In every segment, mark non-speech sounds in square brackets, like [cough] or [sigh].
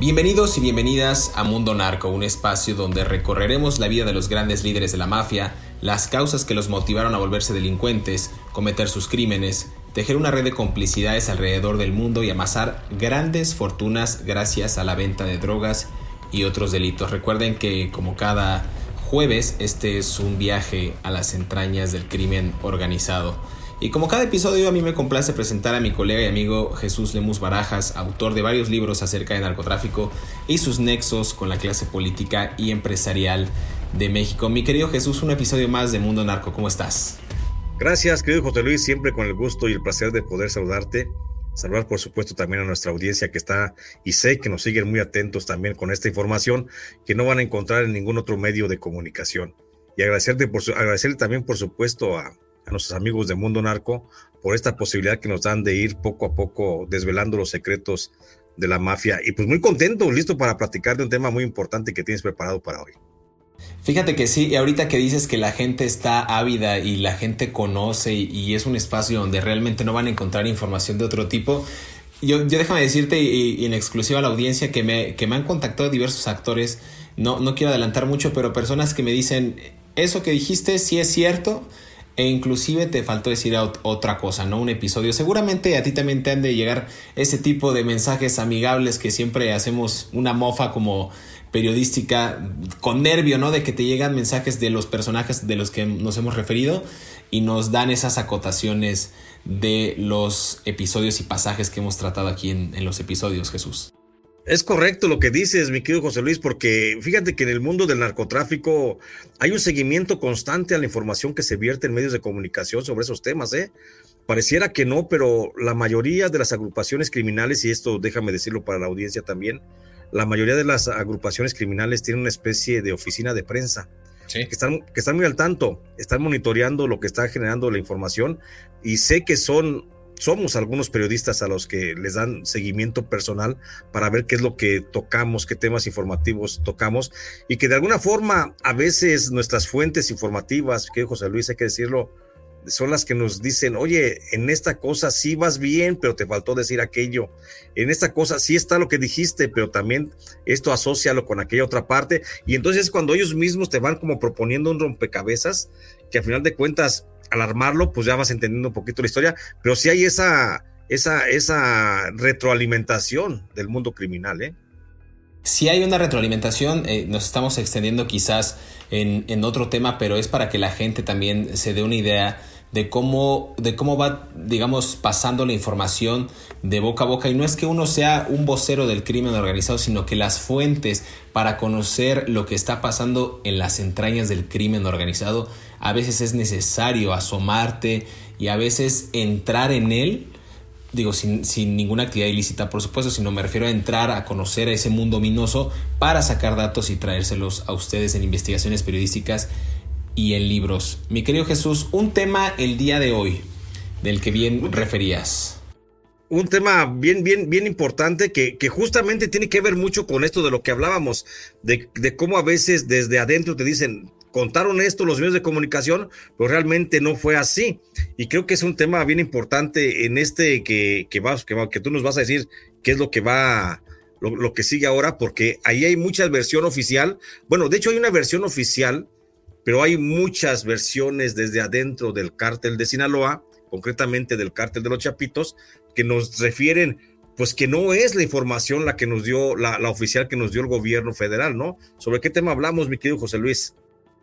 Bienvenidos y bienvenidas a Mundo Narco, un espacio donde recorreremos la vida de los grandes líderes de la mafia, las causas que los motivaron a volverse delincuentes, cometer sus crímenes, tejer una red de complicidades alrededor del mundo y amasar grandes fortunas gracias a la venta de drogas y otros delitos. Recuerden que como cada jueves este es un viaje a las entrañas del crimen organizado. Y como cada episodio a mí me complace presentar a mi colega y amigo Jesús Lemus Barajas, autor de varios libros acerca de narcotráfico y sus nexos con la clase política y empresarial de México. Mi querido Jesús, un episodio más de Mundo Narco, ¿cómo estás? Gracias, querido José Luis, siempre con el gusto y el placer de poder saludarte. Saludar, por supuesto, también a nuestra audiencia que está y sé que nos siguen muy atentos también con esta información que no van a encontrar en ningún otro medio de comunicación. Y agradecerle también, por supuesto, a, a nuestros amigos de Mundo Narco por esta posibilidad que nos dan de ir poco a poco desvelando los secretos de la mafia. Y pues muy contento, listo para platicar de un tema muy importante que tienes preparado para hoy. Fíjate que sí, y ahorita que dices que la gente está ávida y la gente conoce y, es un espacio donde realmente no van a encontrar información de otro tipo, yo, yo déjame decirte y, en exclusiva a la audiencia que me, que me han contactado diversos actores, no, no quiero adelantar mucho, pero personas que me dicen, eso que dijiste sí es cierto, e inclusive te faltó decir otra cosa, ¿no? Un episodio. Seguramente a ti también te han de llegar ese tipo de mensajes amigables que siempre hacemos una mofa como periodística con nervio, ¿no? De que te llegan mensajes de los personajes de los que nos hemos referido y nos dan esas acotaciones de los episodios y pasajes que hemos tratado aquí en, los episodios, Jesús. Es correcto lo que dices, mi querido José Luis, porque fíjate que en el mundo del narcotráfico hay un seguimiento constante a la información que se vierte en medios de comunicación sobre esos temas, ¿eh? Pareciera que no, pero la mayoría de las agrupaciones criminales, y esto déjame decirlo para la audiencia también, la mayoría de las agrupaciones criminales tienen una especie de oficina de prensa. Que, están, que están muy al tanto, están monitoreando lo que está generando la información y sé que son, somos algunos periodistas a los que les dan seguimiento personal para ver qué es lo que tocamos, qué temas informativos tocamos y que de alguna forma a veces nuestras fuentes informativas, que José Luis hay que decirlo, son las que nos dicen, oye, en esta cosa sí vas bien, pero te faltó decir aquello. En esta cosa sí está lo que dijiste, pero también esto asócialo con aquella otra parte. Y entonces cuando ellos mismos te van como proponiendo un rompecabezas, que al final de cuentas, al armarlo, pues ya vas entendiendo un poquito la historia, pero sí hay esa, esa, esa retroalimentación del mundo criminal, ¿eh? Si hay una retroalimentación, eh, nos estamos extendiendo quizás en, en, otro tema, pero es para que la gente también se dé una idea de cómo, de cómo va, digamos, pasando la información de boca a boca. Y no es que uno sea un vocero del crimen organizado, sino que las fuentes para conocer lo que está pasando en las entrañas del crimen organizado, a veces es necesario asomarte y a veces entrar en él digo, sin, sin, ninguna actividad ilícita, por supuesto, sino me refiero a entrar a conocer a ese mundo ominoso para sacar datos y traérselos a ustedes en investigaciones periodísticas y en libros. Mi querido Jesús, un tema el día de hoy del que bien referías. Un tema bien, bien, bien importante que, que justamente tiene que ver mucho con esto de lo que hablábamos, de, de cómo a veces desde adentro te dicen, contaron esto los medios de comunicación, pero realmente no fue así. Y creo que es un tema bien importante en este que, que, vas, que, que tú nos vas a decir qué es lo que va, lo, que sigue ahora, porque ahí hay mucha versión oficial. Bueno, de hecho hay una versión oficial, pero hay muchas versiones desde adentro del cártel de Sinaloa, concretamente del cártel de los Chapitos, que nos refieren pues que no es la información la que nos dio, la, oficial que nos dio el gobierno federal, ¿no? ¿Sobre qué tema hablamos, mi querido José Luis?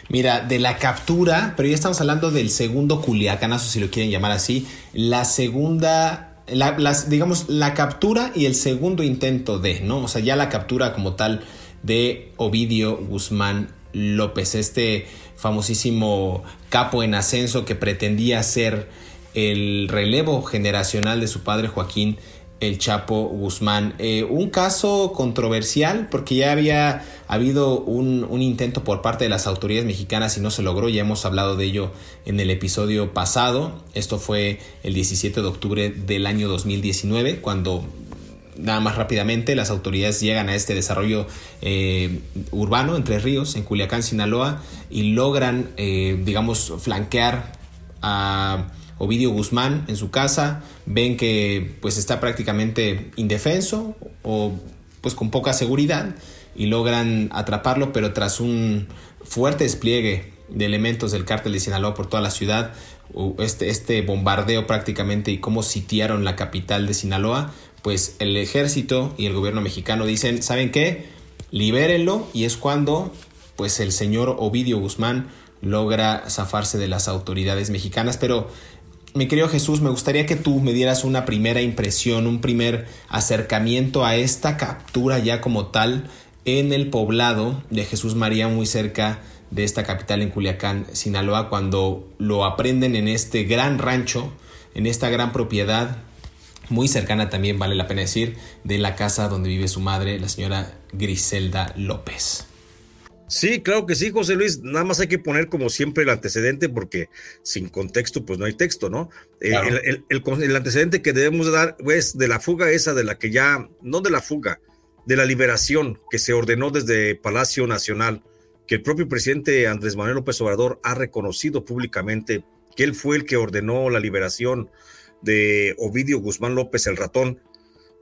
Mira, de la captura, pero ya estamos hablando del segundo culiacanazo, si lo quieren llamar así, la segunda, la, las, digamos, la captura y el segundo intento de, ¿no? O sea, ya la captura como tal de Ovidio Guzmán López, este famosísimo capo en ascenso que pretendía ser el relevo generacional de su padre Joaquín el Chapo Guzmán. Eh, un caso controversial porque ya había habido un, intento por parte de las autoridades mexicanas y no se logró, ya hemos hablado de ello en el episodio pasado, esto fue el 17 de octubre del año 2019, cuando nada más rápidamente las autoridades llegan a este desarrollo eh, urbano entre ríos en Culiacán, Sinaloa y logran, eh, digamos, flanquear a Ovidio Guzmán en su casa, ven que pues está prácticamente indefenso o pues con poca seguridad y logran atraparlo, pero tras un fuerte despliegue de elementos del cártel de Sinaloa por toda la ciudad, este, este bombardeo prácticamente y cómo sitiaron la capital de Sinaloa, pues el ejército y el gobierno mexicano dicen, ¿saben qué? Libérenlo y es cuando pues el señor Ovidio Guzmán logra zafarse de las autoridades mexicanas, pero mi querido Jesús, me gustaría que tú me dieras una primera impresión, un primer acercamiento a esta captura ya como tal en el poblado de Jesús María, muy cerca de esta capital en Culiacán, Sinaloa, cuando lo aprenden en este gran rancho, en esta gran propiedad, muy cercana también, vale la pena decir, de la casa donde vive su madre, la señora Griselda López. Sí, claro que sí, José Luis. Nada más hay que poner como siempre el antecedente porque sin contexto pues no hay texto, ¿no? El, el, el, antecedente que debemos dar es de la fuga esa de la que ya, no de la fuga, de la liberación que se ordenó desde Palacio Nacional, que el propio presidente Andrés Manuel López Obrador ha reconocido públicamente que él fue el que ordenó la liberación de Ovidio Guzmán López el ratón,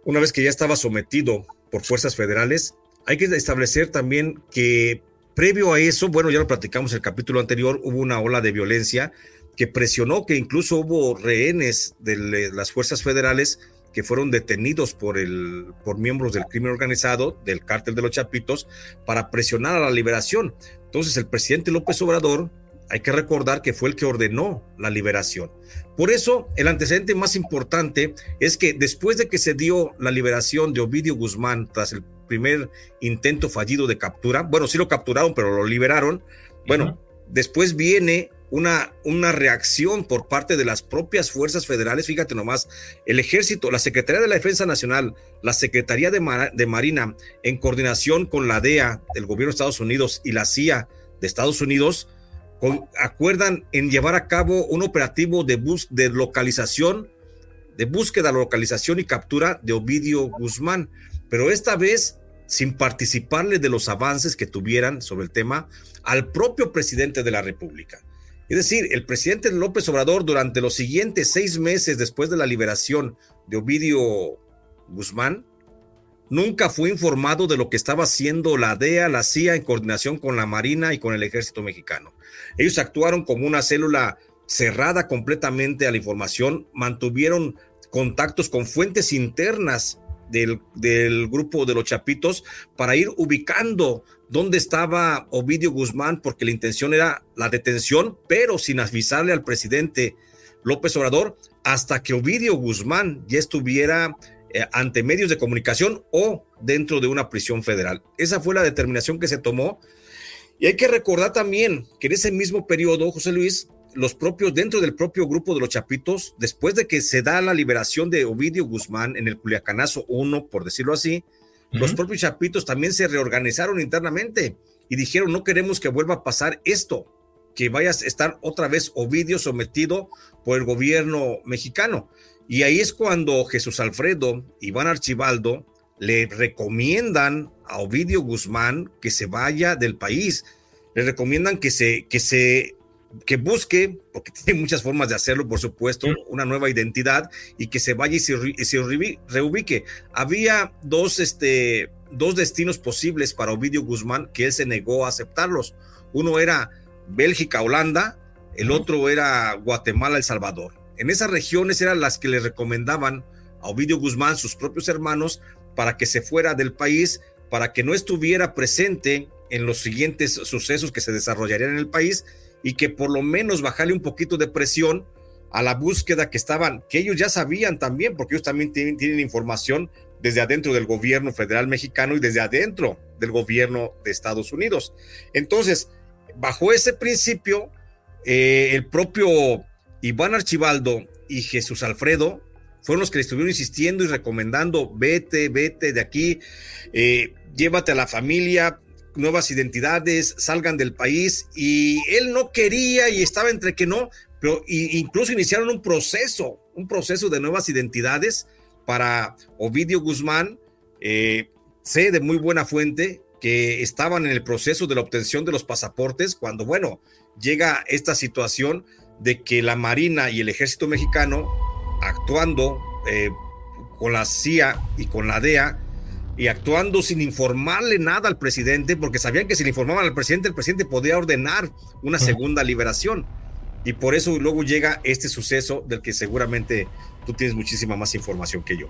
una vez que ya estaba sometido por fuerzas federales. Hay que establecer también que Previo a eso, bueno, ya lo platicamos en el capítulo anterior, hubo una ola de violencia que presionó que incluso hubo rehenes de las fuerzas federales que fueron detenidos por, el, por miembros del crimen organizado, del cártel de los Chapitos, para presionar a la liberación. Entonces el presidente López Obrador, hay que recordar que fue el que ordenó la liberación. Por eso, el antecedente más importante es que después de que se dio la liberación de Ovidio Guzmán tras el primer intento fallido de captura. Bueno, sí lo capturaron, pero lo liberaron. Bueno, uh -huh. después viene una, una reacción por parte de las propias fuerzas federales. Fíjate nomás, el ejército, la Secretaría de la Defensa Nacional, la Secretaría de, Mar de Marina, en coordinación con la DEA del gobierno de Estados Unidos y la CIA de Estados Unidos, con, acuerdan en llevar a cabo un operativo de, bus de localización, de búsqueda, localización y captura de Ovidio Guzmán. Pero esta vez sin participarle de los avances que tuvieran sobre el tema al propio presidente de la República. Es decir, el presidente López Obrador durante los siguientes seis meses después de la liberación de Ovidio Guzmán, nunca fue informado de lo que estaba haciendo la DEA, la CIA en coordinación con la Marina y con el ejército mexicano. Ellos actuaron como una célula cerrada completamente a la información, mantuvieron contactos con fuentes internas del, del, grupo de los Chapitos para ir ubicando dónde estaba Ovidio Guzmán, porque la intención era la detención, pero sin avisarle al presidente López Obrador, hasta que Ovidio Guzmán ya estuviera eh, ante medios de comunicación o dentro de una prisión federal. Esa fue la determinación que se tomó. Y hay que recordar también que en ese mismo periodo, José Luis, los propios, dentro del propio grupo de los Chapitos, después de que se da la liberación de Ovidio Guzmán en el Culiacanazo 1, por decirlo así, uh -huh. los propios Chapitos también se reorganizaron internamente y dijeron, no queremos que vuelva a pasar esto, que vaya a estar otra vez Ovidio sometido por el gobierno mexicano. Y ahí es cuando Jesús Alfredo, Iván Archibaldo, le recomiendan a Ovidio Guzmán que se vaya del país le recomiendan que se, que se que busque, porque [laughs] tiene muchas formas de hacerlo, por supuesto, una nueva identidad y que se vaya y se, reubique. Había dos, este, dos destinos posibles para Ovidio Guzmán que él se negó a aceptarlos. Uno era Bélgica, Holanda, el otro era Guatemala, El Salvador. En esas regiones eran las que le recomendaban a Ovidio Guzmán, sus propios hermanos, para que se fuera del país, para que no estuviera presente en los siguientes sucesos que se desarrollarían en el país y que por lo menos bajarle un poquito de presión a la búsqueda que estaban, que ellos ya sabían también, porque ellos también tienen, información desde adentro del gobierno federal mexicano y desde adentro del gobierno de Estados Unidos. Entonces, bajo ese principio, eh, el propio Iván Archibaldo y Jesús Alfredo fueron los que le estuvieron insistiendo y recomendando, vete, vete de aquí, eh, llévate a la familia, nuevas identidades, salgan del país. Y él no quería y estaba entre que no, pero incluso iniciaron un proceso, un proceso de nuevas identidades para Ovidio Guzmán. Eh, sé de muy buena fuente que estaban en el proceso de la obtención de los pasaportes cuando, bueno, llega esta situación de que la Marina y el Ejército Mexicano, actuando eh, con la CIA y con la DEA, y actuando sin informarle nada al presidente, porque sabían que si le informaban al presidente, el presidente podía ordenar una segunda liberación. Y por eso luego llega este suceso del que seguramente tú tienes muchísima más información que yo.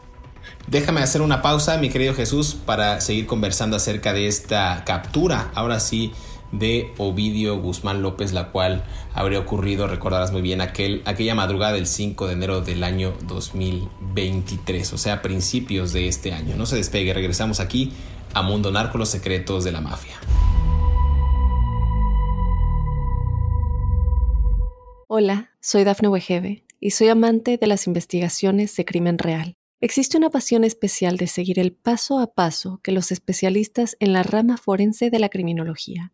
Déjame hacer una pausa, mi querido Jesús, para seguir conversando acerca de esta captura. Ahora sí, de Ovidio Guzmán López, la cual habría ocurrido, recordarás muy bien, aquel, aquella madrugada del 5 de enero del año 2023, o sea, principios de este año. No se despegue, regresamos aquí a Mundo Narco, los secretos de la mafia. Hola, soy Dafne Wegebe y soy amante de las investigaciones de crimen real. Existe una pasión especial de seguir el paso a paso que los especialistas en la rama forense de la criminología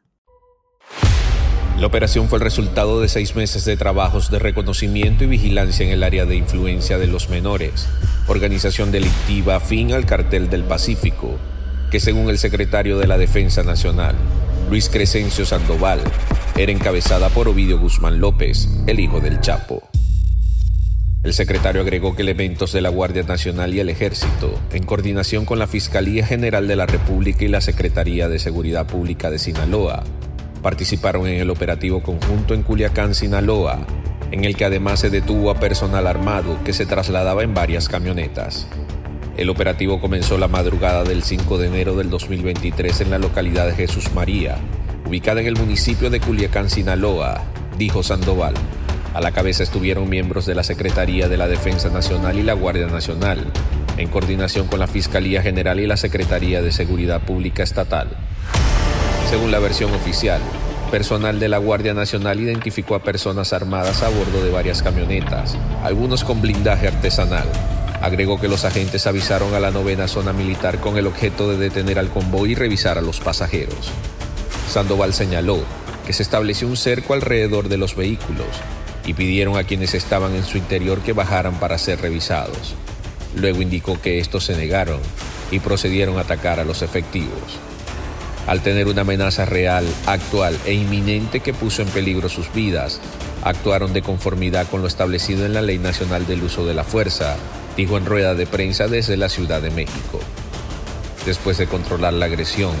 La operación fue el resultado de seis meses de trabajos de reconocimiento y vigilancia en el área de influencia de los menores, organización delictiva afín al cartel del Pacífico, que según el secretario de la Defensa Nacional, Luis Crescencio Sandoval, era encabezada por Ovidio Guzmán López, el hijo del Chapo. El secretario agregó que elementos de la Guardia Nacional y el Ejército, en coordinación con la Fiscalía General de la República y la Secretaría de Seguridad Pública de Sinaloa, participaron en el operativo conjunto en Culiacán, Sinaloa, en el que además se detuvo a personal armado que se trasladaba en varias camionetas. El operativo comenzó la madrugada del 5 de enero del 2023 en la localidad de Jesús María, ubicada en el municipio de Culiacán, Sinaloa, dijo Sandoval. A la cabeza estuvieron miembros de la Secretaría de la Defensa Nacional y la Guardia Nacional, en coordinación con la Fiscalía General y la Secretaría de Seguridad Pública Estatal. Según la versión oficial, personal de la Guardia Nacional identificó a personas armadas a bordo de varias camionetas, algunos con blindaje artesanal. Agregó que los agentes avisaron a la novena zona militar con el objeto de detener al convoy y revisar a los pasajeros. Sandoval señaló que se estableció un cerco alrededor de los vehículos y pidieron a quienes estaban en su interior que bajaran para ser revisados. Luego indicó que estos se negaron y procedieron a atacar a los efectivos al tener una amenaza real, actual e inminente que puso en peligro sus vidas, actuaron de conformidad con lo establecido en la Ley Nacional del Uso de la Fuerza, dijo en rueda de prensa desde la Ciudad de México. Después de controlar la agresión,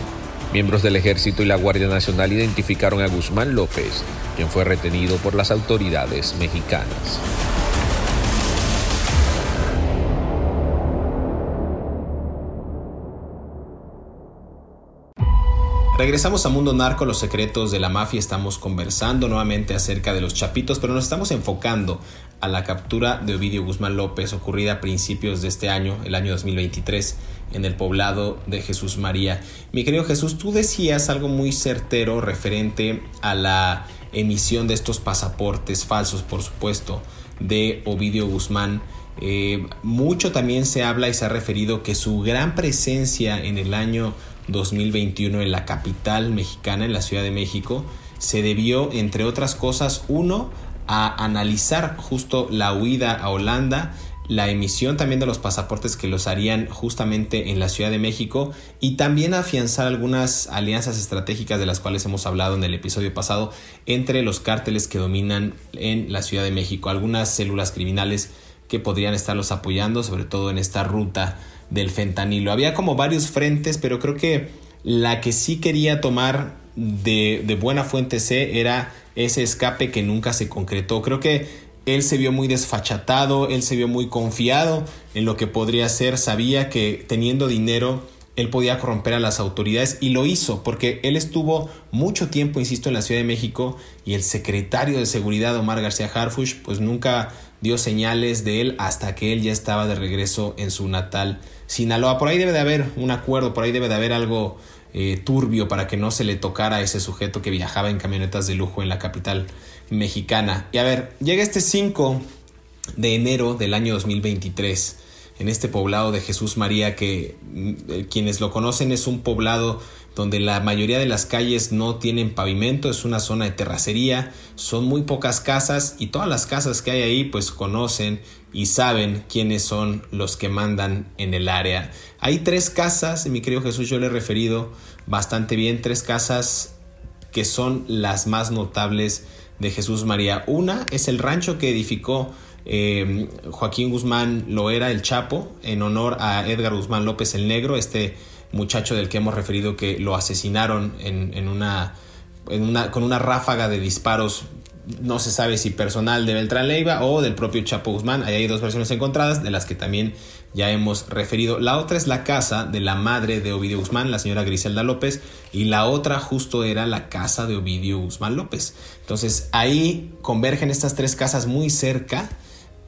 miembros del Ejército y la Guardia Nacional identificaron a Guzmán López, quien fue retenido por las autoridades mexicanas. Regresamos a Mundo Narco, los secretos de la mafia. Estamos conversando nuevamente acerca de los chapitos, pero nos estamos enfocando a la captura de Ovidio Guzmán López ocurrida a principios de este año, el año 2023, en el poblado de Jesús María. Mi querido Jesús, tú decías algo muy certero referente a la emisión de estos pasaportes falsos, por supuesto, de Ovidio Guzmán Eh, mucho también se habla y se ha referido que su gran presencia en el año 2021 en la capital mexicana, en la Ciudad de México, se debió, entre otras cosas, uno, a analizar justo la huida a Holanda la emisión también de los pasaportes que los harían justamente en la Ciudad de México y también afianzar algunas alianzas estratégicas de las cuales hemos hablado en el episodio pasado entre los cárteles que dominan en la Ciudad de México, algunas células criminales que podrían estarlos apoyando, sobre todo en esta ruta del fentanilo. Había como varios frentes, pero creo que la que sí quería tomar de, de buena fuente C era ese escape que nunca se concretó. Creo que él se vio muy desfachatado, él se vio muy confiado en lo que podría ser, sabía que teniendo dinero él podía corromper a las autoridades y lo hizo porque él estuvo mucho tiempo, insisto, en la Ciudad de México y el secretario de Seguridad Omar García Harfush pues nunca dio señales de él hasta que él ya estaba de regreso en su natal Sinaloa. Por ahí debe de haber un acuerdo, por ahí debe de haber algo eh, turbio para que no se le tocara a ese sujeto que viajaba en camionetas de lujo en la capital mexicana. Y a ver, llega este 5 de enero del año 2023 en este poblado de Jesús María que mm, eh, quienes lo conocen es un poblado donde la mayoría de las calles no tienen pavimento, es una zona de terracería, son muy pocas casas y todas las casas que hay ahí pues conocen y saben quiénes son los que mandan en el área. Hay tres casas, mi querido Jesús, yo le he referido bastante bien, tres casas que son las más notables de Jesús María. Una es el rancho que edificó eh, Joaquín Guzmán Loera, el Chapo, en honor a Edgar Guzmán López el Negro, este muchacho del que hemos referido que lo asesinaron en, una, en una, con una ráfaga de disparos no se sabe si personal de Beltrán Leiva o del propio Chapo Guzmán. Ahí hay dos versiones encontradas de las que también ya hemos referido. La otra es la casa de la madre de Ovidio Guzmán, la señora Griselda López, y la otra justo era la casa de Ovidio Guzmán López. Entonces ahí convergen estas tres casas muy cerca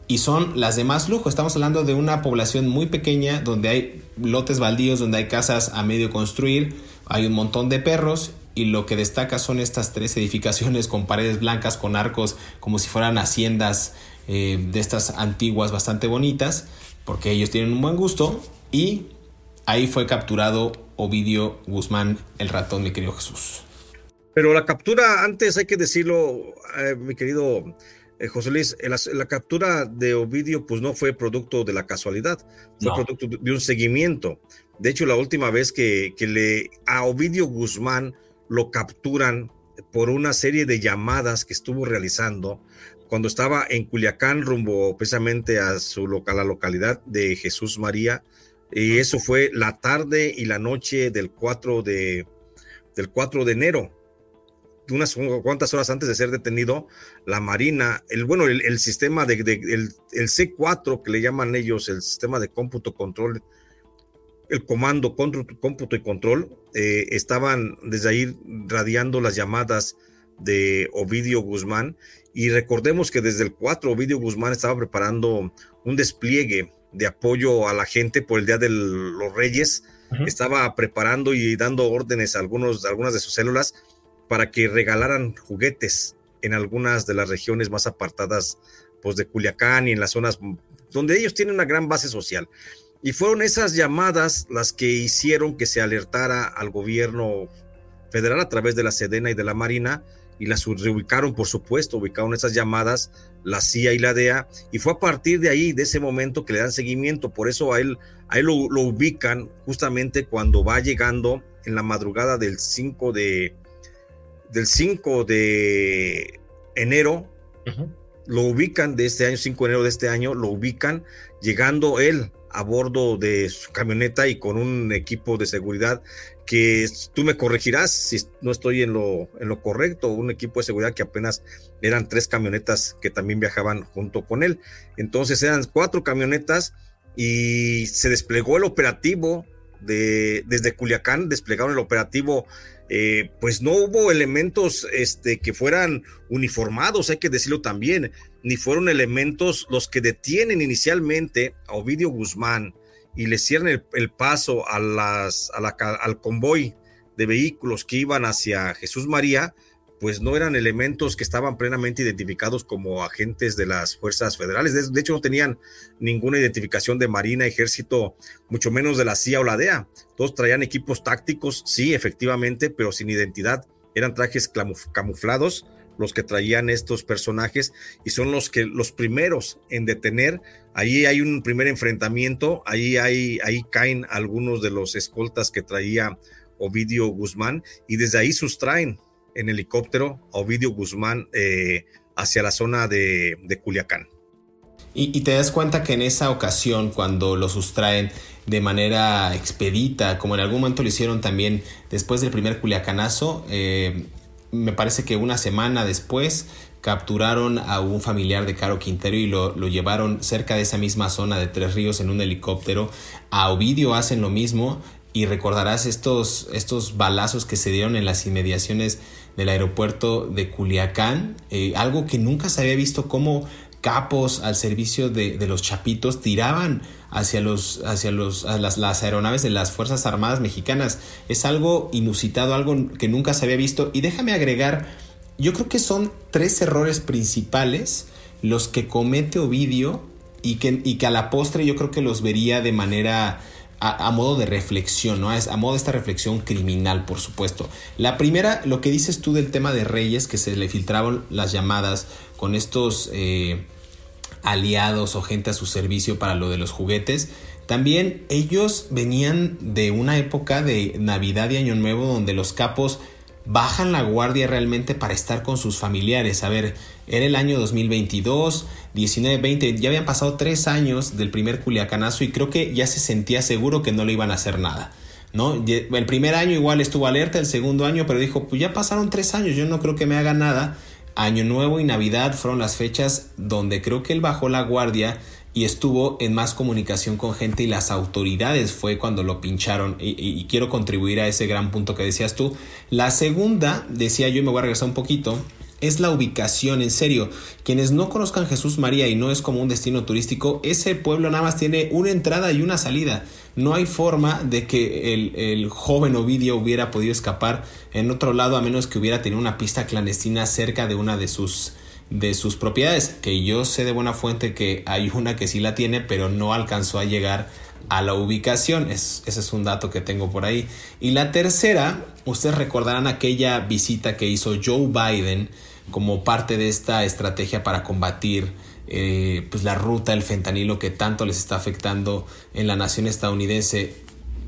y son las de más lujo. Estamos hablando de una población muy pequeña donde hay lotes baldíos, donde hay casas a medio construir, hay un montón de perros y lo que destaca son estas tres edificaciones con paredes blancas, con arcos como si fueran haciendas eh, de estas antiguas bastante bonitas, porque ellos tienen un buen gusto y ahí fue capturado Ovidio Guzmán, el ratón, mi querido Jesús. Pero la captura, antes hay que decirlo, eh, mi querido eh, José Luis, la, captura de Ovidio pues no fue producto de la casualidad, fue producto de un seguimiento. De hecho, la última vez que, que le a Ovidio Guzmán lo capturan por una serie de llamadas que estuvo realizando cuando estaba en Culiacán rumbo precisamente a su local, la localidad de Jesús María. Y eso fue la tarde y la noche del 4 de, del 4 de enero. Unas cuantas horas antes de ser detenido, la Marina, el bueno, el, sistema de, el, el, C4 que le llaman ellos, el sistema de cómputo control el comando cómputo y control eh, estaban desde ahí radiando las llamadas de Ovidio Guzmán. Y recordemos que desde el 4 Ovidio Guzmán estaba preparando un despliegue de apoyo a la gente por el Día de los Reyes, estaba preparando y dando órdenes a, algunos, algunas de sus células para que regalaran juguetes en algunas de las regiones más apartadas pues, de Culiacán y en las zonas donde ellos tienen una gran base social. Y fueron esas llamadas las que hicieron que se alertara al gobierno federal a través de la Sedena y de la Marina y las reubicaron, por supuesto, ubicaron esas llamadas, la CIA y la DEA, y fue a partir de ahí, de ese momento, que le dan seguimiento. Por eso a él, a él lo, ubican justamente cuando va llegando en la madrugada del 5 de, del 5 de enero, lo ubican de este año, 5 de enero de este año, lo ubican llegando él a bordo de su camioneta y con un equipo de seguridad que tú me corregirás si no estoy en lo, en lo correcto, un equipo de seguridad que apenas eran tres camionetas que también viajaban junto con él. Entonces eran cuatro camionetas y se desplegó el operativo de, desde Culiacán, desplegaron el operativo eh, pues no hubo elementos este, que fueran uniformados, hay que decirlo también, ni fueron elementos los que detienen inicialmente a Ovidio Guzmán y le cierran el, paso a las, al convoy de vehículos que iban hacia Jesús María, pues no eran elementos que estaban plenamente identificados como agentes de las fuerzas federales. De, hecho, no tenían ninguna identificación de Marina, Ejército, mucho menos de la CIA o la DEA. Todos traían equipos tácticos, sí, efectivamente, pero sin identidad. Eran trajes camuflados los que traían estos personajes y son los que los primeros en detener. Ahí hay un primer enfrentamiento, ahí, hay, ahí caen algunos de los escoltas que traía Ovidio Guzmán y desde ahí sustraen en helicóptero a Ovidio Guzmán eh, hacia la zona de, Culiacán. Y, te das cuenta que en esa ocasión, cuando lo sustraen de manera expedita, como en algún momento lo hicieron también después del primer Culiacanazo, eh, me parece que una semana después capturaron a un familiar de Caro Quintero y lo, lo, llevaron cerca de esa misma zona de Tres Ríos en un helicóptero. A Ovidio hacen lo mismo y recordarás estos, estos balazos que se dieron en las inmediaciones del aeropuerto de Culiacán, eh, algo que nunca se había visto como capos al servicio de, los chapitos tiraban hacia, los, hacia los, las, las, aeronaves de las Fuerzas Armadas Mexicanas. Es algo inusitado, algo que nunca se había visto. Y déjame agregar, yo creo que son tres errores principales los que comete Ovidio y que, y que a la postre yo creo que los vería de manera a, modo de reflexión, ¿no? A, modo de esta reflexión criminal, por supuesto. La primera, lo que dices tú del tema de Reyes, que se le filtraban las llamadas con estos eh, aliados o gente a su servicio para lo de los juguetes. También ellos venían de una época de Navidad y Año Nuevo donde los capos bajan la guardia realmente para estar con sus familiares. A ver, era el año 2022, 19, 20, ya habían pasado tres años del primer culiacanazo y creo que ya se sentía seguro que no le iban a hacer nada. ¿No? El primer año igual estuvo alerta, el segundo año, pero dijo, pues ya pasaron tres años, yo no creo que me haga nada. Año Nuevo y Navidad fueron las fechas donde creo que él bajó la guardia y estuvo en más comunicación con gente y las autoridades fue cuando lo pincharon y, quiero contribuir a ese gran punto que decías tú. La segunda, decía yo y me voy a regresar un poquito, es la ubicación, en serio. Quienes no conozcan Jesús María y no es como un destino turístico, ese pueblo nada más tiene una entrada y una salida. No hay forma de que el, el joven Ovidio hubiera podido escapar en otro lado a menos que hubiera tenido una pista clandestina cerca de una de sus de sus propiedades, que yo sé de buena fuente que hay una que sí la tiene, pero no alcanzó a llegar a la ubicación. ese es un dato que tengo por ahí. Y la tercera, ustedes recordarán aquella visita que hizo Joe Biden como parte de esta estrategia para combatir eh, pues la ruta del fentanilo que tanto les está afectando en la nación estadounidense.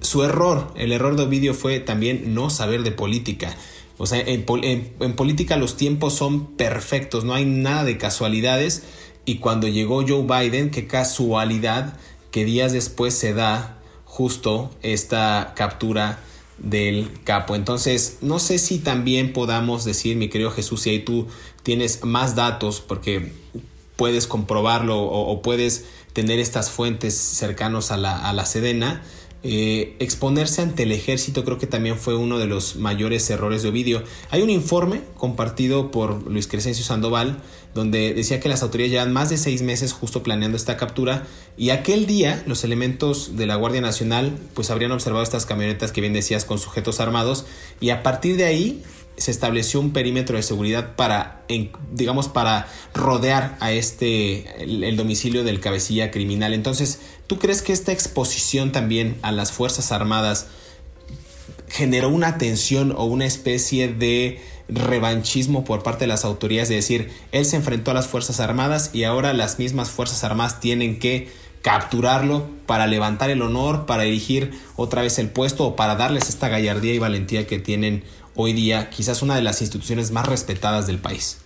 Su error, el error de Ovidio fue también no saber de política. O sea, en, política los tiempos son perfectos, no hay nada de casualidades. Y cuando llegó Joe Biden, qué casualidad que días después se da justo esta captura del capo. Entonces, no sé si también podamos decir, mi querido Jesús, si ahí tú tienes más datos, porque puedes comprobarlo o, puedes tener estas fuentes cercanos a la, a la Sedena eh, exponerse ante el ejército creo que también fue uno de los mayores errores de Ovidio. Hay un informe compartido por Luis Crescencio Sandoval donde decía que las autoridades llevan más de seis meses justo planeando esta captura y aquel día los elementos de la Guardia Nacional pues habrían observado estas camionetas que bien decías con sujetos armados y a partir de ahí se estableció un perímetro de seguridad para, digamos, para rodear a este, el, domicilio del cabecilla criminal. Entonces, ¿tú crees que esta exposición también a las Fuerzas Armadas generó una tensión o una especie de revanchismo por parte de las autoridades de decir, él se enfrentó a las Fuerzas Armadas y ahora las mismas Fuerzas Armadas tienen que capturarlo para levantar el honor, para erigir otra vez el puesto o para darles esta gallardía y valentía que tienen hoy día quizás una de las instituciones más respetadas del país.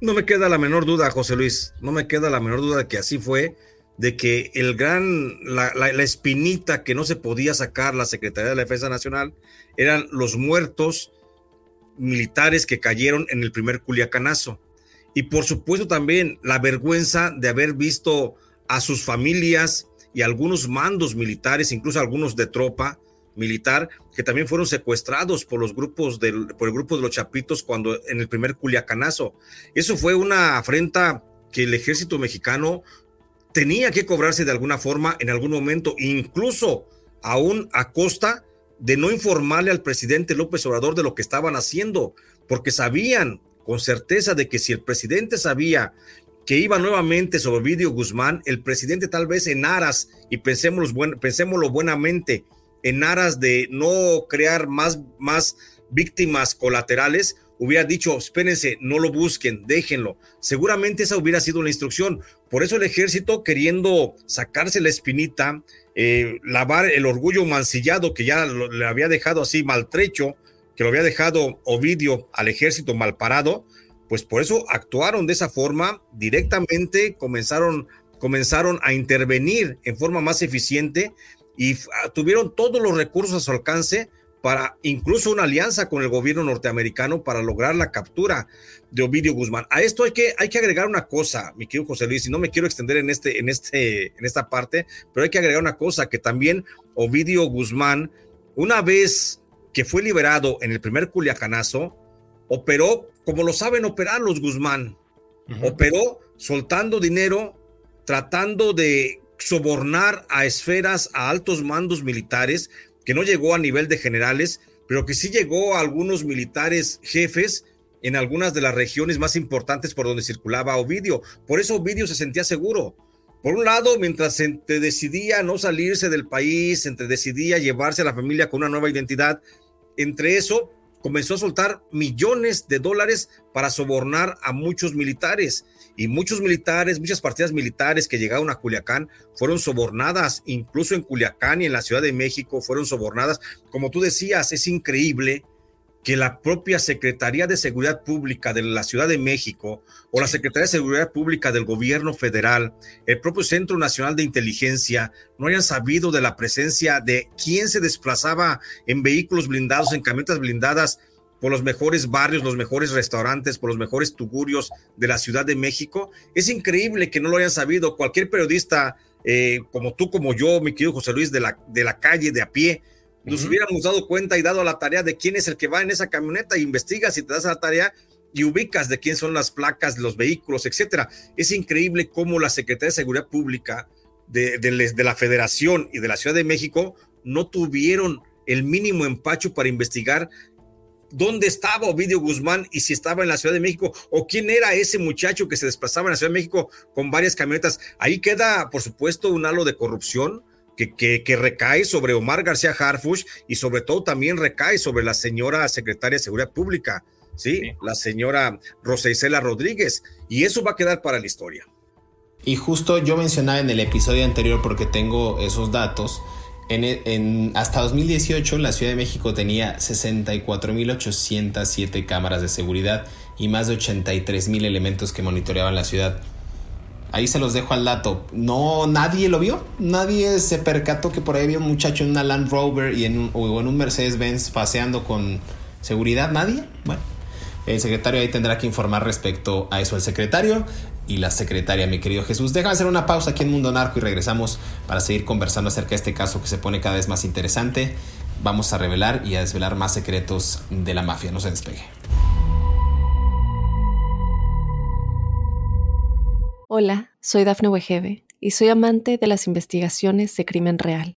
No me queda la menor duda, José Luis, no me queda la menor duda de que así fue, de que el gran, la, espinita que no se podía sacar la Secretaría de la Defensa Nacional eran los muertos militares que cayeron en el primer Culiacanazo. Y por supuesto también la vergüenza de haber visto a sus familias y algunos mandos militares, incluso algunos de tropa, militar que también fueron secuestrados por los grupos del, por el grupo de los Chapitos cuando en el primer Culiacanazo. Eso fue una afrenta que el ejército mexicano tenía que cobrarse de alguna forma en algún momento, incluso aún a costa de no informarle al presidente López Obrador de lo que estaban haciendo, porque sabían con certeza de que si el presidente sabía que iba nuevamente sobre Ovidio Guzmán, el presidente tal vez en aras, y pensémoslo, pensémoslo buenamente, en aras de no crear más, más víctimas colaterales, hubiera dicho, espérense, no lo busquen, déjenlo. Seguramente esa hubiera sido la instrucción. Por eso el ejército, queriendo sacarse la espinita, eh, lavar el orgullo mancillado que ya le había dejado así maltrecho, que lo había dejado Ovidio al ejército mal parado, pues por eso actuaron de esa forma, directamente comenzaron, comenzaron a intervenir en forma más eficiente y tuvieron todos los recursos a su alcance para incluso una alianza con el gobierno norteamericano para lograr la captura de Ovidio Guzmán. A esto hay que, hay que agregar una cosa, mi querido José Luis, y no me quiero extender en, este, en, este, en esta parte, pero hay que agregar una cosa, que también Ovidio Guzmán, una vez que fue liberado en el primer culiacanazo, operó como lo saben operar los Guzmán. Operó soltando dinero, tratando de sobornar a esferas, a altos mandos militares, que no llegó a nivel de generales, pero que sí llegó a algunos militares jefes en algunas de las regiones más importantes por donde circulaba Ovidio. Por eso Ovidio se sentía seguro. Por un lado, mientras entre decidía no salirse del país, entre decidía llevarse a la familia con una nueva identidad, entre eso comenzó a soltar millones de dólares para sobornar a muchos militares. Y muchos militares, muchas partidas militares que llegaron a Culiacán fueron sobornadas, incluso en Culiacán y en la Ciudad de México fueron sobornadas. Como tú decías, es increíble que la propia Secretaría de Seguridad Pública de la Ciudad de México o la Secretaría de Seguridad Pública del Gobierno Federal, el propio Centro Nacional de Inteligencia, no hayan sabido de la presencia de quién se desplazaba en vehículos blindados, en camionetas blindadas por los mejores barrios, los mejores restaurantes, por los mejores tugurios de la Ciudad de México. Es increíble que no lo hayan sabido. Cualquier periodista eh, como tú, como yo, mi querido José Luis, de la, de la calle, de a pie, nos hubiéramos dado cuenta y dado la tarea de quién es el que va en esa camioneta, investigas y te das la tarea y ubicas de quién son las placas, los vehículos, etcétera. Es increíble cómo la Secretaría de Seguridad Pública de, de, la Federación y de la Ciudad de México no tuvieron el mínimo empacho para investigar dónde estaba Ovidio Guzmán y si estaba en la Ciudad de México o quién era ese muchacho que se desplazaba en la Ciudad de México con varias camionetas. Ahí queda, por supuesto, un halo de corrupción que, recae sobre Omar García Harfush y sobre todo también recae sobre la señora secretaria de Seguridad Pública, ¿sí? La señora Rosa Isela Rodríguez. Y eso va a quedar para la historia. Y justo yo mencionaba en el episodio anterior, porque tengo esos datos, en, en, hasta 2018 la Ciudad de México tenía 64.807 cámaras de seguridad y más de 83.000 elementos que monitoreaban la ciudad. Ahí se los dejo al dato. No, nadie lo vio. Nadie se percató que por ahí había un muchacho en una Land Rover y en un, o en un Mercedes-Benz paseando con seguridad. Nadie. Bueno, el secretario ahí tendrá que informar respecto a eso el secretario y la secretaria, mi querido Jesús. Déjame hacer una pausa aquí en Mundo Narco y regresamos para seguir conversando acerca de este caso que se pone cada vez más interesante. Vamos a revelar y a desvelar más secretos de la mafia. No se despegue. Hola, soy Dafne Wegebe y soy amante de las investigaciones de crimen real.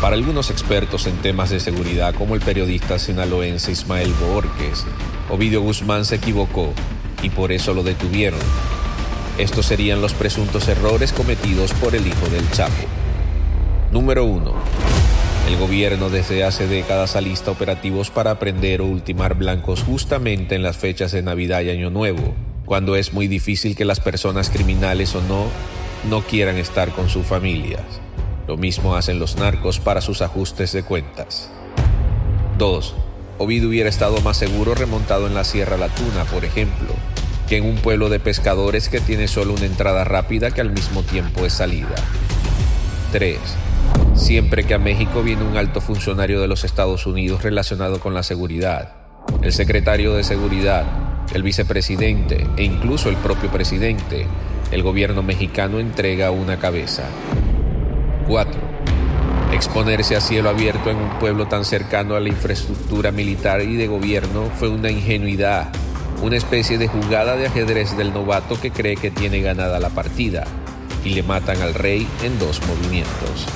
Para algunos expertos en temas de seguridad, como el periodista sinaloense Ismael Borges, Ovidio Guzmán se equivocó y por eso lo detuvieron. Estos serían los presuntos errores cometidos por el hijo del Chapo. Número 1. El gobierno desde hace décadas alista operativos para aprender o ultimar blancos justamente en las fechas de Navidad y Año Nuevo, cuando es muy difícil que las personas criminales o no no quieran estar con sus familias. Lo mismo hacen los narcos para sus ajustes de cuentas. 2. Ovidio hubiera estado más seguro remontado en la Sierra Latuna, por ejemplo, que en un pueblo de pescadores que tiene solo una entrada rápida que al mismo tiempo es salida. 3. Siempre que a México viene un alto funcionario de los Estados Unidos relacionado con la seguridad, el secretario de Seguridad, el vicepresidente e incluso el propio presidente, el gobierno mexicano entrega una cabeza. 4. Exponerse a cielo abierto en un pueblo tan cercano a la infraestructura militar y de gobierno fue una ingenuidad, una especie de jugada de ajedrez del novato que cree que tiene ganada la partida, y le matan al rey en dos movimientos.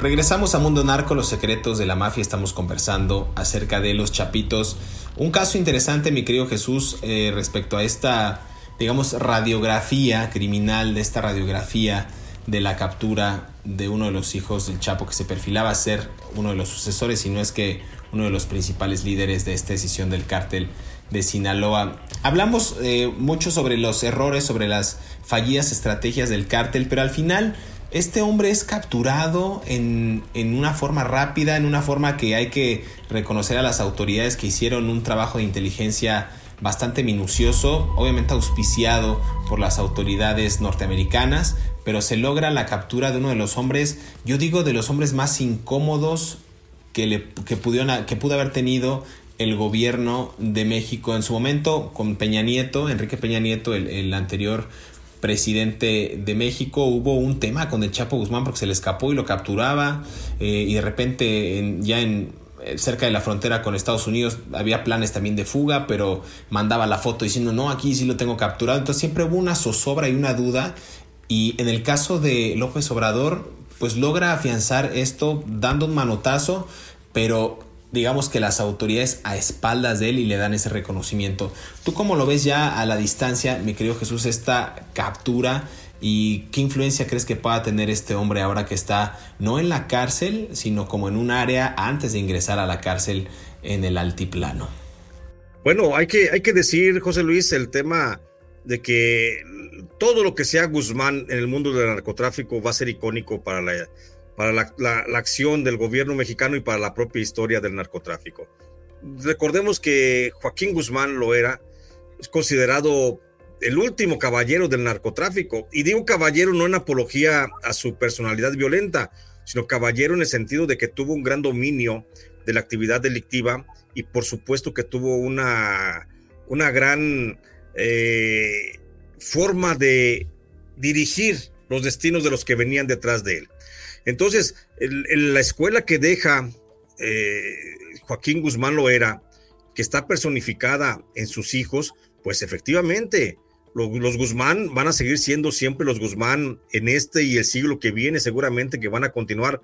Regresamos a Mundo Narco, los secretos de la mafia. Estamos conversando acerca de los chapitos. Un caso interesante, mi querido Jesús, eh, respecto a esta, digamos, radiografía criminal, de esta radiografía de la captura de uno de los hijos del Chapo que se perfilaba a ser uno de los sucesores, y no es que uno de los principales líderes de esta decisión del cártel de Sinaloa. Hablamos eh, mucho sobre los errores, sobre las fallidas estrategias del cártel, pero al final este hombre es capturado en, una forma rápida, en una forma que hay que reconocer a las autoridades que hicieron un trabajo de inteligencia bastante minucioso, obviamente auspiciado por las autoridades norteamericanas, pero se logra la captura de uno de los hombres, yo digo de los hombres más incómodos que, le, que, que pudo haber tenido el gobierno de México en su momento con Peña Nieto, Enrique Peña Nieto, el, el anterior presidente de México, hubo un tema con el Chapo Guzmán porque se le escapó y lo capturaba eh, y de repente ya en eh, cerca de la frontera con Estados Unidos había planes también de fuga, pero mandaba la foto diciendo no, aquí sí lo tengo capturado. Entonces siempre hubo una zozobra y una duda y en el caso de López Obrador pues logra afianzar esto dando un manotazo, pero digamos que las autoridades a espaldas de él y le dan ese reconocimiento. ¿Tú cómo lo ves ya a la distancia, mi querido Jesús, esta captura y qué influencia crees que pueda tener este hombre ahora que está no en la cárcel, sino como en un área antes de ingresar a la cárcel en el altiplano? Bueno, hay que, hay que decir, José Luis, el tema de que todo lo que sea Guzmán en el mundo del narcotráfico va a ser icónico para la para la, acción del gobierno mexicano y para la propia historia del narcotráfico. Recordemos que Joaquín Guzmán lo era, es considerado el último caballero del narcotráfico. Y digo caballero no en apología a su personalidad violenta, sino caballero en el sentido de que tuvo un gran dominio de la actividad delictiva y por supuesto que tuvo una, una gran eh, forma de dirigir los destinos de los que venían detrás de él. Entonces, la escuela que deja eh, Joaquín Guzmán Loera, que está personificada en sus hijos, pues efectivamente, los, Guzmán van a seguir siendo siempre los Guzmán en este y el siglo que viene, seguramente que van a continuar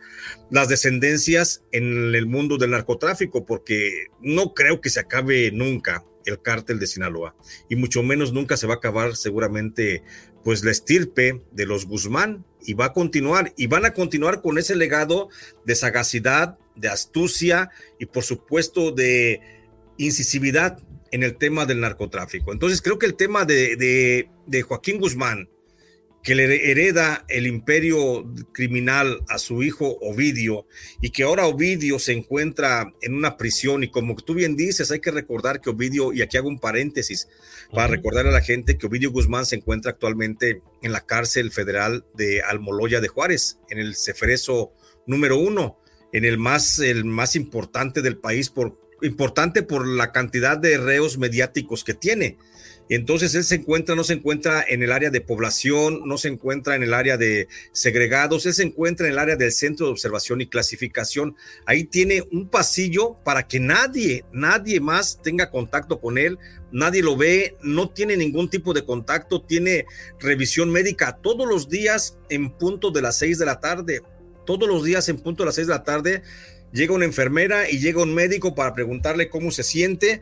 las descendencias en el mundo del narcotráfico, porque no creo que se acabe nunca el cártel de Sinaloa, y mucho menos nunca se va a acabar seguramente pues la estirpe de los Guzmán y va a continuar y van a continuar con ese legado de sagacidad, de astucia y por supuesto de incisividad en el tema del narcotráfico. Entonces creo que el tema de, de, de Joaquín Guzmán que le hereda el imperio criminal a su hijo Ovidio y que ahora Ovidio se encuentra en una prisión. Y como tú bien dices, hay que recordar que Ovidio, y aquí hago un paréntesis para recordar a la gente que Ovidio Guzmán se encuentra actualmente en la cárcel federal de Almoloya de Juárez, en el Cefreso número uno, en el más, el más importante del país, por, importante por la cantidad de reos mediáticos que tiene entonces él se encuentra, no se encuentra en el área de población, no se encuentra en el área de segregados, él se encuentra en el área del centro de observación y clasificación. Ahí tiene un pasillo para que nadie, nadie más tenga contacto con él, nadie lo ve, no tiene ningún tipo de contacto, tiene revisión médica todos los días en punto de las seis de la tarde. Todos los días en punto de las seis de la tarde llega una enfermera y llega un médico para preguntarle cómo se siente.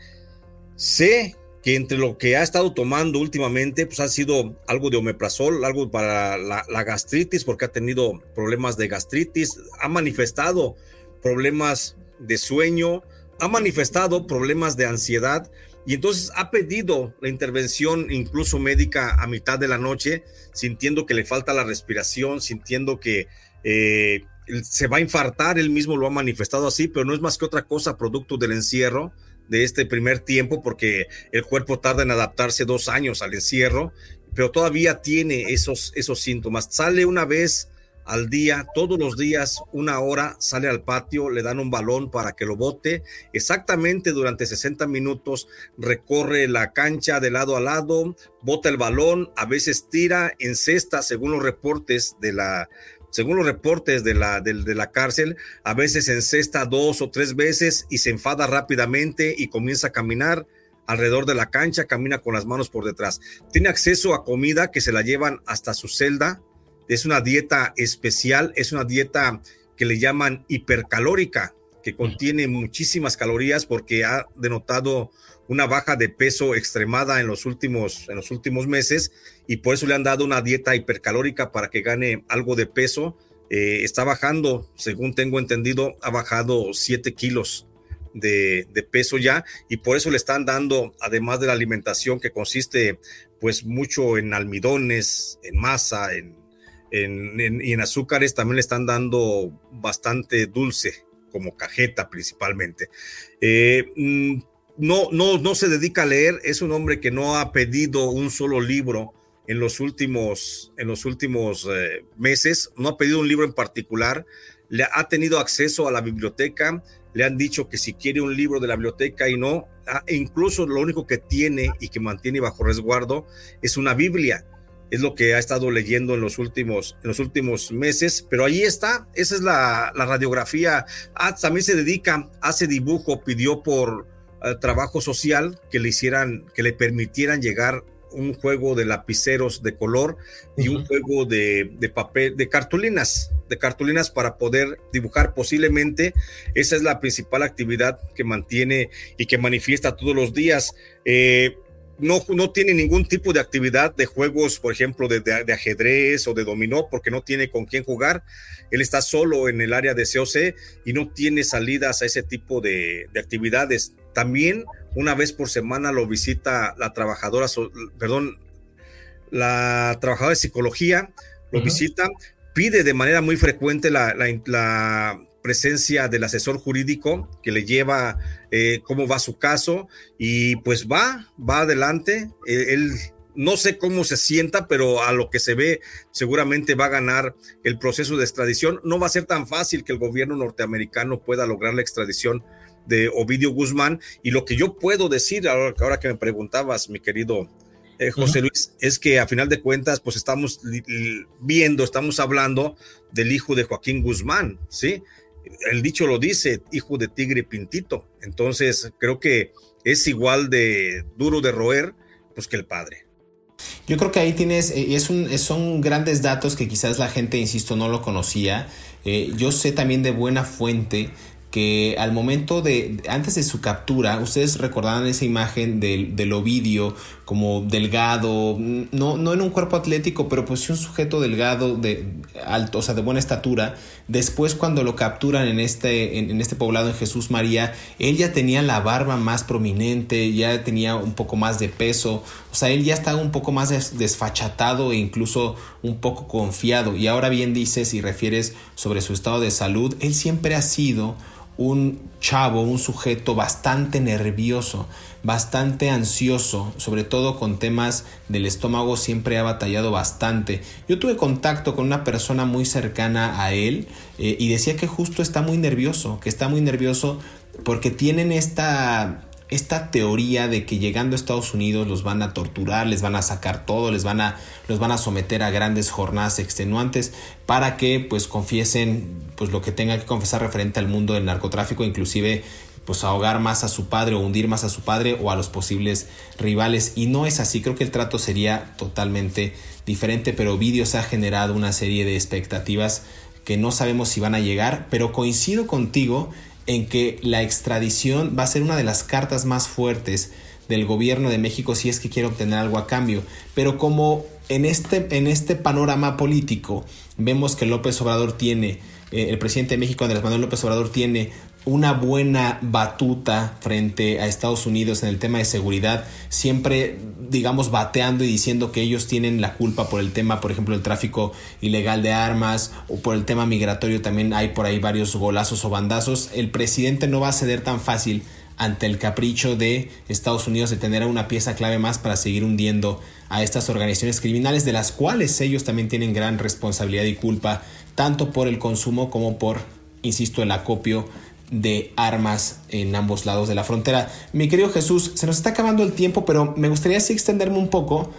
Sé que entre lo que ha estado tomando últimamente, pues ha sido algo de omeprazol, algo para la, gastritis, porque ha tenido problemas de gastritis, ha manifestado problemas de sueño, ha manifestado problemas de ansiedad y entonces ha pedido la intervención incluso médica a mitad de la noche, sintiendo que le falta la respiración, sintiendo que eh, se va a infartar, él mismo lo ha manifestado así, pero no es más que otra cosa producto del encierro de este primer tiempo porque el cuerpo tarda en adaptarse dos años al encierro, pero todavía tiene esos, esos síntomas. Sale una vez al día, todos los días, una hora, sale al patio, le dan un balón para que lo bote. Exactamente durante 60 minutos recorre la cancha de lado a lado, bota el balón, a veces tira, en cesta, según los reportes de la, según los reportes de la, de, la cárcel, a veces encesta dos o tres veces y se enfada rápidamente y comienza a caminar alrededor de la cancha, camina con las manos por detrás. Tiene acceso a comida que se la llevan hasta su celda. Es una dieta especial, es una dieta que le llaman hipercalórica, que contiene muchísimas calorías porque ha denotado una baja de peso extremada en los últimos, en los últimos meses y por eso le han dado una dieta hipercalórica para que gane algo de peso. Eh, está bajando, según tengo entendido, ha bajado 7 kilos de, peso ya y por eso le están dando, además de la alimentación que consiste pues mucho en almidones, en masa, en, y en azúcares, también le están dando bastante dulce, como cajeta principalmente. Eh, mm, no, no, no se dedica a leer, es un hombre que no ha pedido un solo libro en los últimos, en los últimos eh, meses, no ha pedido un libro en particular, le ha tenido acceso a la biblioteca, le han dicho que si quiere un libro de la biblioteca y no, ah, e incluso lo único que tiene y que mantiene bajo resguardo es una Biblia. Es lo que ha estado leyendo en los últimos, en los últimos meses, pero ahí está, esa es la, radiografía. Ah, también se dedica, hace dibujo, pidió por eh, trabajo social que le hicieran, que le permitieran llegar un juego de lapiceros de color y un juego de, papel, de cartulinas, de cartulinas para poder dibujar posiblemente. Esa es la principal actividad que mantiene y que manifiesta todos los días. Eh, no, no, tiene ningún tipo de actividad de juegos, por ejemplo, de, de, ajedrez o de dominó, porque no tiene con quién jugar. Él está solo en el área de COC y no tiene salidas a ese tipo de, de actividades. También una vez por semana lo visita la trabajadora, perdón, la trabajadora de psicología, lo visita, pide de manera muy frecuente la, presencia del asesor jurídico que le lleva eh, cómo va su caso y pues va, va adelante. E, él no sé cómo se sienta, pero a lo que se ve seguramente va a ganar el proceso de extradición. No va a ser tan fácil que el gobierno norteamericano pueda lograr la extradición de Ovidio Guzmán. Y lo que yo puedo decir, ahora, que me preguntabas, mi querido eh, José Luis, es que a final de cuentas, pues estamos viendo, estamos hablando del hijo de Joaquín Guzmán, ¿sí? El dicho lo dice, hijo de tigre pintito. Entonces, creo que es igual de duro de roer, pues que el padre. Yo creo que ahí tienes, eh, es un, son grandes datos que quizás la gente, insisto, no lo conocía. Eh, yo sé también de buena fuente que al momento de, antes de su captura, ustedes recordarán esa imagen del, Ovidio como delgado, no, no en un cuerpo atlético, pero pues un sujeto delgado, de alto, o sea, de buena estatura. Después cuando lo capturan en este, en, este poblado en Jesús María, él ya tenía la barba más prominente, ya tenía un poco más de peso, o sea, él ya estaba un poco más desfachatado e incluso un poco confiado. Y ahora bien dices y refieres sobre su estado de salud, él siempre ha sido un chavo, un sujeto bastante nervioso, bastante ansioso, sobre todo con temas del estómago, siempre ha batallado bastante. Yo tuve contacto con una persona muy cercana a él eh, y decía que justo está muy nervioso, que está muy nervioso porque tienen esta esta teoría de que llegando a Estados Unidos los van a torturar, les van a sacar todo, les van a, los van a someter a grandes jornadas extenuantes para que pues confiesen pues lo que tenga que confesar referente al mundo del narcotráfico, inclusive pues ahogar más a su padre o hundir más a su padre o a los posibles rivales. Y no es así, creo que el trato sería totalmente diferente, pero Vídeos ha generado una serie de expectativas que no sabemos si van a llegar, pero coincido contigo en que la extradición va a ser una de las cartas más fuertes del gobierno de México si es que quiere obtener algo a cambio. Pero como en este, en este panorama político vemos que López Obrador tiene, eh, el presidente de México, Andrés Manuel López Obrador, tiene una buena batuta frente a Estados Unidos en el tema de seguridad, siempre, digamos, bateando y diciendo que ellos tienen la culpa por el tema, por ejemplo, el tráfico ilegal de armas o por el tema migratorio, también hay por ahí varios golazos o bandazos. El presidente no va a ceder tan fácil ante el capricho de Estados Unidos de tener una pieza clave más para seguir hundiendo a estas organizaciones criminales, de las cuales ellos también tienen gran responsabilidad y culpa, tanto por el consumo como por, insisto, el acopio de armas en ambos lados de la frontera. Mi querido Jesús, se nos está acabando el tiempo, pero me gustaría así extenderme un poco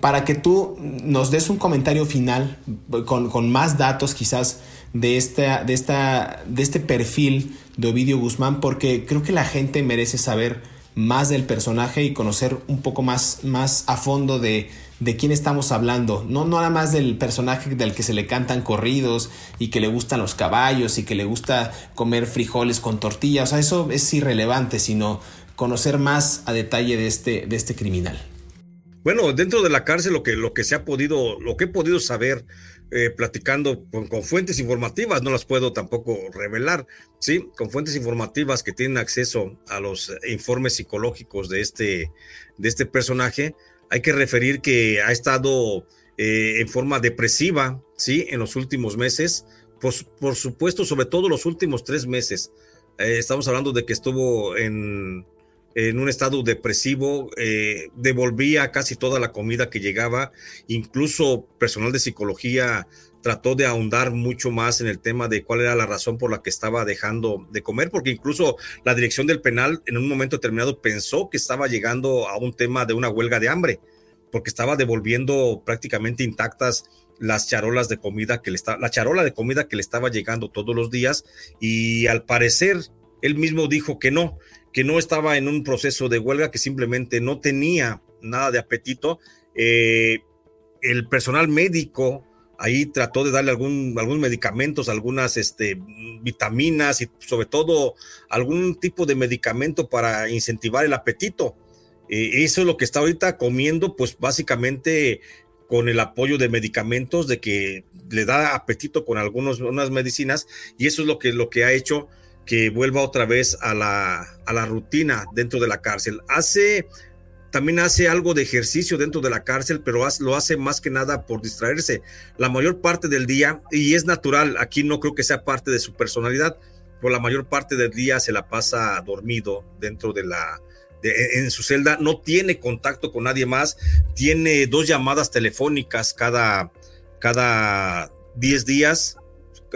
para que tú nos des un comentario final con, más datos quizás de, esta, de, esta, de este perfil de Ovidio Guzmán, porque creo que la gente merece saber más del personaje y conocer un poco más, más a fondo de, de quién estamos hablando. No, nada más del personaje del que se le cantan corridos y que le gustan los caballos y que le gusta comer frijoles con tortillas. O sea, eso es irrelevante, sino conocer más a detalle de este, de este criminal. Bueno, dentro de la cárcel lo que, lo que se ha podido, lo que he podido saber eh, platicando con, con, fuentes informativas, no las puedo tampoco revelar, ¿sí? Con fuentes informativas que tienen acceso a los informes psicológicos de este, de este personaje, hay que referir que ha estado eh, en forma depresiva, ¿sí? En los últimos meses, por, por supuesto, sobre todo los últimos tres meses. Eh, estamos hablando de que estuvo en, en un estado depresivo, eh, devolvía casi toda la comida que llegaba, incluso personal de psicología trató de ahondar mucho más en el tema de cuál era la razón por la que estaba dejando de comer, porque incluso la dirección del penal en un momento determinado pensó que estaba llegando a un tema de una huelga de hambre, porque estaba devolviendo prácticamente intactas las charolas de comida que le la charola de comida que le estaba llegando todos los días y al parecer él mismo dijo que no, que no estaba en un proceso de huelga, que simplemente no tenía nada de apetito. Eh, el personal médico ahí trató de darle algún, algunos medicamentos, algunas este, vitaminas y sobre todo algún tipo de medicamento para incentivar el apetito. Eh, eso es lo que está ahorita comiendo, pues básicamente con el apoyo de medicamentos, de que le da apetito con algunas unas medicinas, y eso es lo que, lo que ha hecho que vuelva otra vez a la, a la rutina dentro de la cárcel. Hace también hace algo de ejercicio dentro de la cárcel, pero lo hace más que nada por distraerse. La mayor parte del día, y es natural, aquí no creo que sea parte de su personalidad, pero la mayor parte del día se la pasa dormido dentro de la, en su celda, no tiene contacto con nadie más, tiene dos llamadas telefónicas cada, cada 10 días,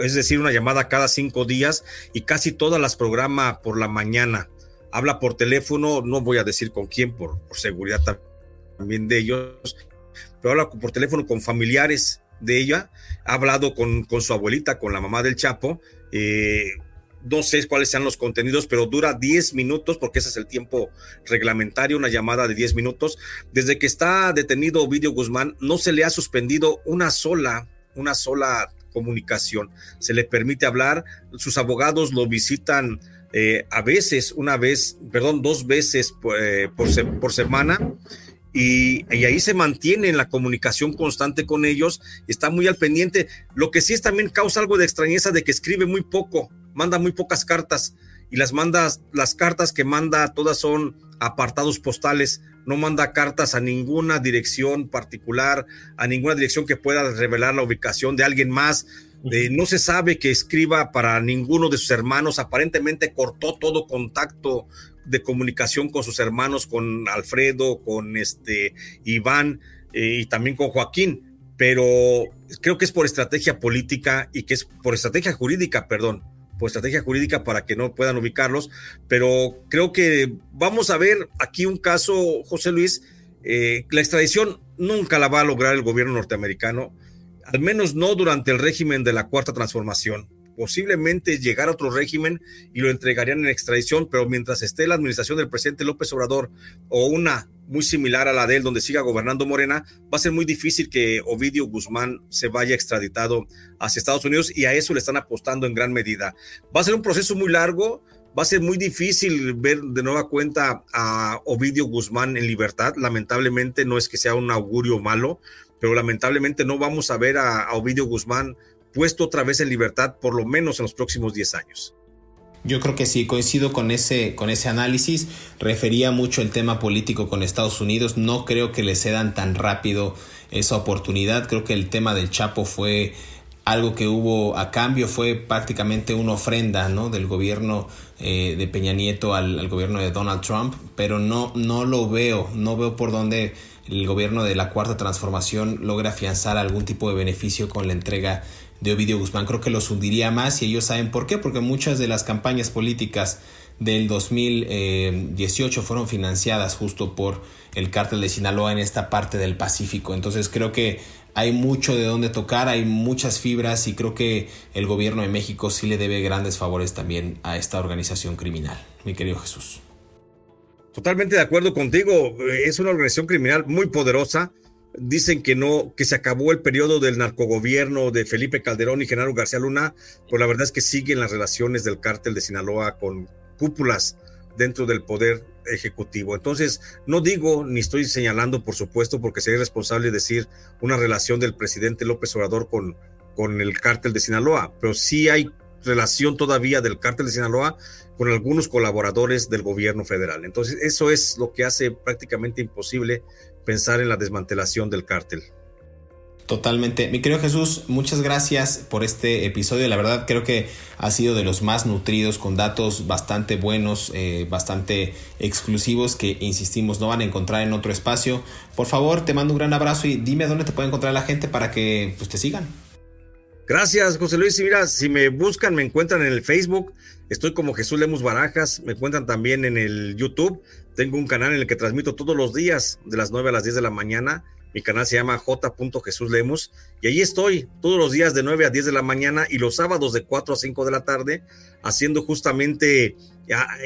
es decir, una llamada cada cinco días y casi todas las programa por la mañana. Habla por teléfono, no voy a decir con quién por, seguridad también de ellos, pero habla por teléfono con familiares de ella, ha hablado con, con su abuelita, con la mamá del Chapo, eh, no sé cuáles sean los contenidos, pero dura 10 minutos porque ese es el tiempo reglamentario, una llamada de 10 minutos. Desde que está detenido Ovidio Guzmán, no se le ha suspendido una sola, una sola comunicación. Se le permite hablar, sus abogados lo visitan eh, a veces, una vez, perdón, dos veces eh, por, por, semana. Y, ahí se mantiene en la comunicación constante con ellos, está muy al pendiente. Lo que sí es también causa algo de extrañeza de que escribe muy poco, manda muy pocas cartas y las manda, las cartas que manda todas son apartados postales, no manda cartas a ninguna dirección particular, a ninguna dirección que pueda revelar la ubicación de alguien más no se sabe que escriba para ninguno de sus hermanos. Aparentemente cortó todo contacto de comunicación con sus hermanos, con Alfredo, con este Iván eh, y también con Joaquín. Pero creo que es por estrategia política y que es por estrategia jurídica, perdón, por estrategia jurídica para que no puedan ubicarlos. Pero creo que vamos a ver aquí un caso, José Luis. Eh, la extradición nunca la va a lograr el gobierno norteamericano al menos no durante el régimen de la Cuarta Transformación. Posiblemente llegar a otro régimen y lo entregarían en extradición, pero mientras esté la administración del presidente López Obrador o una muy similar a la de él, donde siga gobernando Morena, va a ser muy difícil que Ovidio Guzmán se vaya extraditado hacia Estados Unidos y a eso le están apostando en gran medida. Va a ser un proceso muy largo, va a ser muy difícil ver de nueva cuenta a Ovidio Guzmán en libertad. Lamentablemente no es que sea un augurio malo, pero lamentablemente no vamos a ver a, Ovidio Guzmán puesto otra vez en libertad, por lo menos en los próximos 10 años. Yo creo que sí, coincido con ese, con ese análisis. Refería mucho el tema político con Estados Unidos. No creo que le cedan tan rápido esa oportunidad. Creo que el tema del Chapo fue algo que hubo a cambio fue prácticamente una ofrenda ¿no? del gobierno eh, de Peña Nieto al, gobierno de Donald Trump, pero no, no lo veo, no veo por dónde el gobierno de la Cuarta Transformación logra afianzar algún tipo de beneficio con la entrega de Ovidio Guzmán. Creo que los hundiría más y ellos saben por qué, porque muchas de las campañas políticas del 2018 fueron financiadas justo por el cártel de Sinaloa en esta parte del Pacífico. Entonces creo que hay mucho de donde tocar, hay muchas fibras y creo que el gobierno de México sí le debe grandes favores también a esta organización criminal, mi querido Jesús. Totalmente de acuerdo contigo, es una organización criminal muy poderosa. Dicen que no, que se acabó el periodo del narcogobierno de Felipe Calderón y Genaro García Luna, pero la verdad es que siguen las relaciones del cártel de Sinaloa con cúpulas dentro del poder ejecutivo. Entonces, no digo ni estoy señalando, por supuesto, porque sería responsable decir una relación del presidente López Obrador con, con el cártel de Sinaloa, pero sí hay relación todavía del cártel de Sinaloa con algunos colaboradores del gobierno federal. Entonces, eso es lo que hace prácticamente imposible pensar en la desmantelación del cártel. Totalmente. Mi querido Jesús, muchas gracias por este episodio. La verdad creo que ha sido de los más nutridos, con datos bastante buenos, eh, bastante exclusivos que, insistimos, no van a encontrar en otro espacio. Por favor, te mando un gran abrazo y dime dónde te puede encontrar la gente para que pues, te sigan. Gracias, José Luis. Y mira, si me buscan, me encuentran en el Facebook. Estoy como Jesús Lemus Barajas. Me encuentran también en el YouTube. Tengo un canal en el que transmito todos los días de las 9 a las 10 de la mañana mi canal se llama J. Jesús Lemos y allí estoy todos los días de 9 a 10 de la mañana y los sábados de 4 a 5 de la tarde haciendo justamente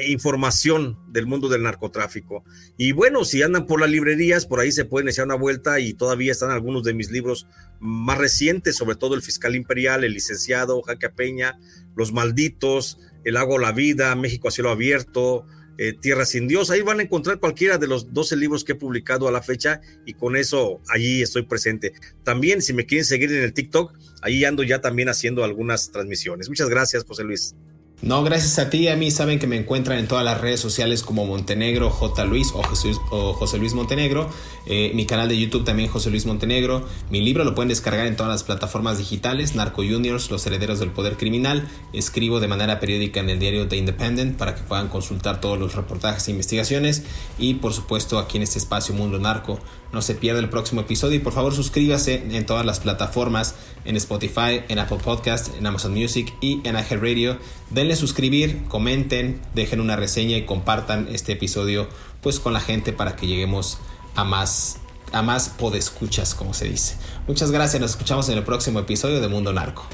información del mundo del narcotráfico. Y bueno, si andan por las librerías, por ahí se pueden echar una vuelta y todavía están algunos de mis libros más recientes, sobre todo El Fiscal Imperial, El Licenciado, Jaque Peña, Los Malditos, El Hago la Vida, México a Cielo Abierto, eh, Tierra sin Dios. Ahí van a encontrar cualquiera de los 12 libros que he publicado a la fecha y con eso allí estoy presente. También si me quieren seguir en el TikTok, ahí ando ya también haciendo algunas transmisiones. Muchas gracias, José Luis. No, gracias a ti. A mí saben que me encuentran en todas las redes sociales como Montenegro J. Luis o José Luis Montenegro. Eh, mi canal de YouTube también José Luis Montenegro. Mi libro lo pueden descargar en todas las plataformas digitales. Narco Juniors, Los Herederos del Poder Criminal. Escribo de manera periódica en el diario The Independent para que puedan consultar todos los reportajes e investigaciones. Y por supuesto aquí en este espacio Mundo Narco. No se pierda el próximo episodio y por favor suscríbase en todas las plataformas, en Spotify, en Apple Podcast, en Amazon Music y en Radio. Denle suscribir, comenten, dejen una reseña y compartan este episodio pues con la gente para que lleguemos a más a más podescuchas, como se dice. Muchas gracias, nos escuchamos en el próximo episodio de Mundo Narco.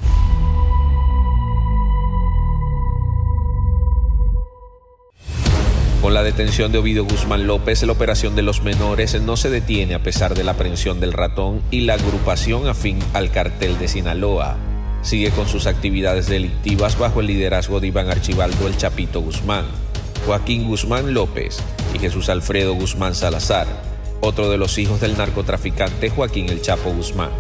Con la detención de Ovidio Guzmán López, la operación de los menores no se detiene a pesar de la aprehensión del ratón y la agrupación afín al cartel de Sinaloa. Sigue con sus actividades delictivas bajo el liderazgo de Iván Archibaldo El Chapito Guzmán, Joaquín Guzmán López y Jesús Alfredo Guzmán Salazar, otro de los hijos del narcotraficante Joaquín El Chapo Guzmán.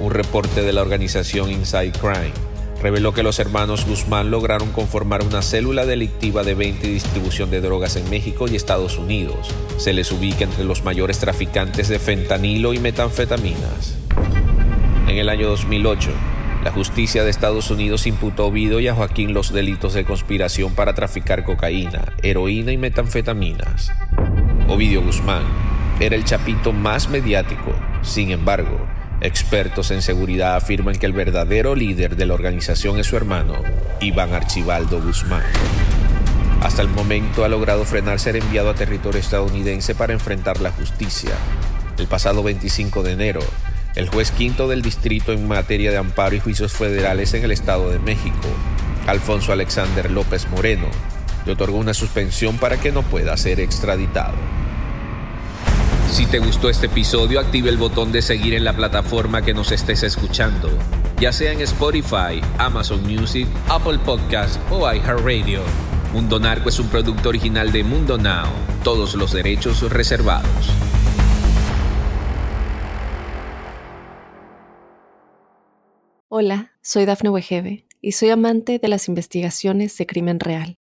Un reporte de la organización Inside Crime reveló que los hermanos Guzmán lograron conformar una célula delictiva de venta y distribución de drogas en México y Estados Unidos. Se les ubica entre los mayores traficantes de fentanilo y metanfetaminas. En el año 2008, la justicia de Estados Unidos imputó a Ovidio y a Joaquín los delitos de conspiración para traficar cocaína, heroína y metanfetaminas. Ovidio Guzmán era el chapito más mediático, sin embargo, Expertos en seguridad afirman que el verdadero líder de la organización es su hermano, Iván Archibaldo Guzmán. Hasta el momento ha logrado frenar ser enviado a territorio estadounidense para enfrentar la justicia. El pasado 25 de enero, el juez quinto del distrito en materia de amparo y juicios federales en el Estado de México, Alfonso Alexander López Moreno, le otorgó una suspensión para que no pueda ser extraditado. Si te gustó este episodio, active el botón de seguir en la plataforma que nos estés escuchando, ya sea en Spotify, Amazon Music, Apple Podcast o iHeartRadio. Mundo Narco es un producto original de Mundo Now, todos los derechos reservados. Hola, soy Dafne Wegebe y soy amante de las investigaciones de crimen real.